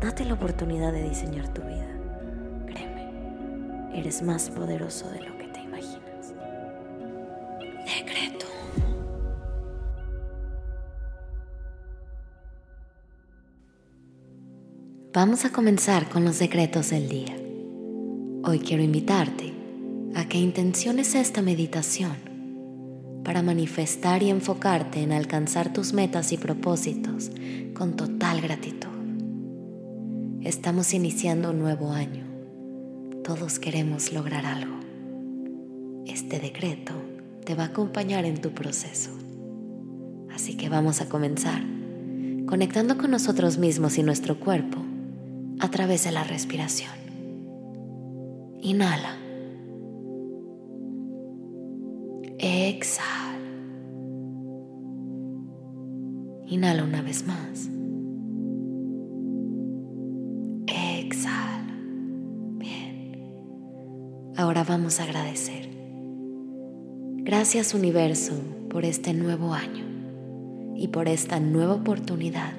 Date la oportunidad de diseñar tu vida. Créeme, eres más poderoso de lo que te imaginas. Decreto. Vamos a comenzar con los decretos del día. Hoy quiero invitarte a que intenciones esta meditación para manifestar y enfocarte en alcanzar tus metas y propósitos con total gratitud. Estamos iniciando un nuevo año. Todos queremos lograr algo. Este decreto te va a acompañar en tu proceso. Así que vamos a comenzar conectando con nosotros mismos y nuestro cuerpo a través de la respiración. Inhala. Exhala. Inhala una vez más. Ahora vamos a agradecer. Gracias universo por este nuevo año y por esta nueva oportunidad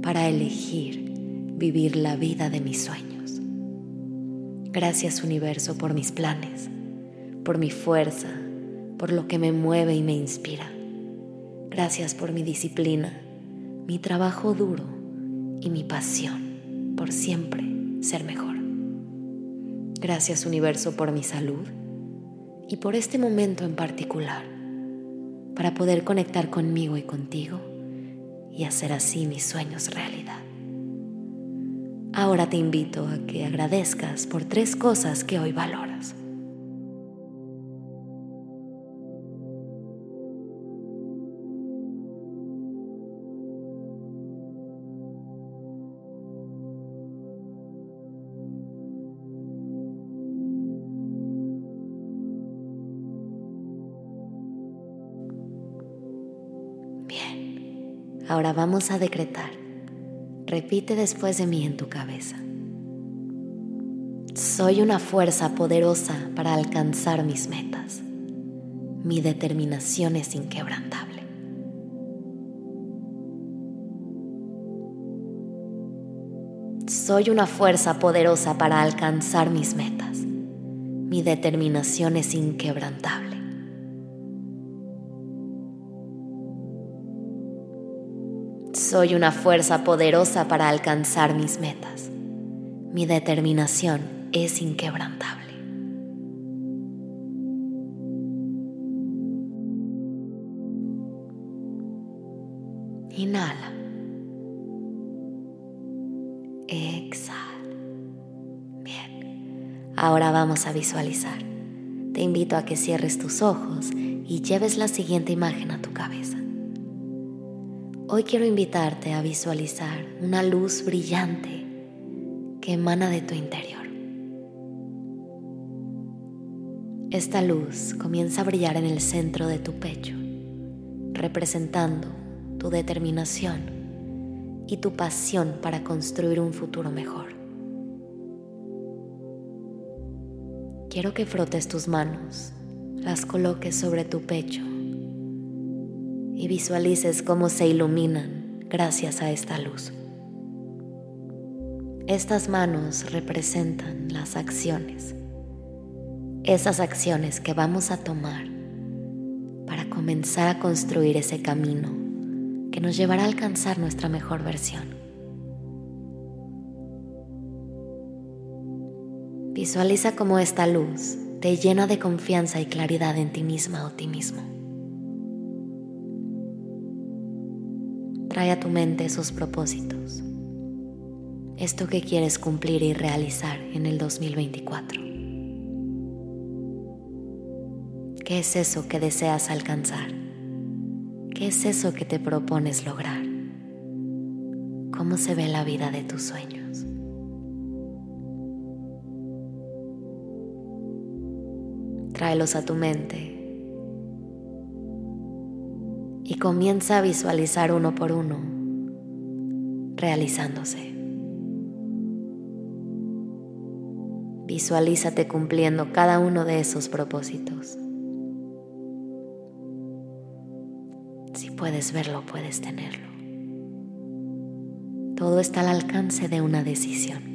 para elegir vivir la vida de mis sueños. Gracias universo por mis planes, por mi fuerza, por lo que me mueve y me inspira. Gracias por mi disciplina, mi trabajo duro y mi pasión por siempre ser mejor. Gracias universo por mi salud y por este momento en particular, para poder conectar conmigo y contigo y hacer así mis sueños realidad. Ahora te invito a que agradezcas por tres cosas que hoy valoras. Ahora vamos a decretar. Repite después de mí en tu cabeza. Soy una fuerza poderosa para alcanzar mis metas. Mi determinación es inquebrantable. Soy una fuerza poderosa para alcanzar mis metas. Mi determinación es inquebrantable. Soy una fuerza poderosa para alcanzar mis metas. Mi determinación es inquebrantable. Inhala. Exhala. Bien. Ahora vamos a visualizar. Te invito a que cierres tus ojos y lleves la siguiente imagen a tu cabeza. Hoy quiero invitarte a visualizar una luz brillante que emana de tu interior. Esta luz comienza a brillar en el centro de tu pecho, representando tu determinación y tu pasión para construir un futuro mejor. Quiero que frotes tus manos, las coloques sobre tu pecho visualices cómo se iluminan gracias a esta luz. Estas manos representan las acciones, esas acciones que vamos a tomar para comenzar a construir ese camino que nos llevará a alcanzar nuestra mejor versión. Visualiza cómo esta luz te llena de confianza y claridad en ti misma o ti mismo. trae a tu mente sus propósitos, esto que quieres cumplir y realizar en el 2024. ¿Qué es eso que deseas alcanzar? ¿Qué es eso que te propones lograr? ¿Cómo se ve la vida de tus sueños? Tráelos a tu mente y comienza a visualizar uno por uno realizándose. Visualízate cumpliendo cada uno de esos propósitos. Si puedes verlo, puedes tenerlo. Todo está al alcance de una decisión.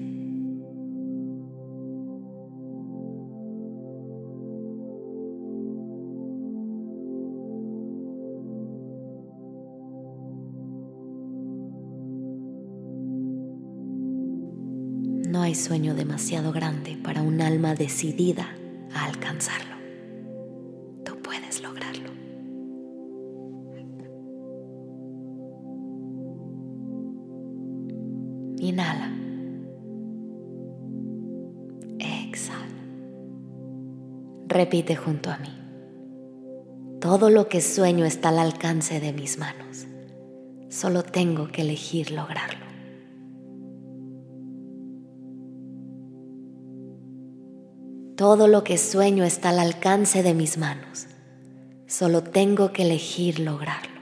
Sueño demasiado grande para un alma decidida a alcanzarlo. Tú puedes lograrlo. Inhala. Exhala. Repite junto a mí. Todo lo que sueño está al alcance de mis manos. Solo tengo que elegir lograrlo. Todo lo que sueño está al alcance de mis manos. Solo tengo que elegir lograrlo.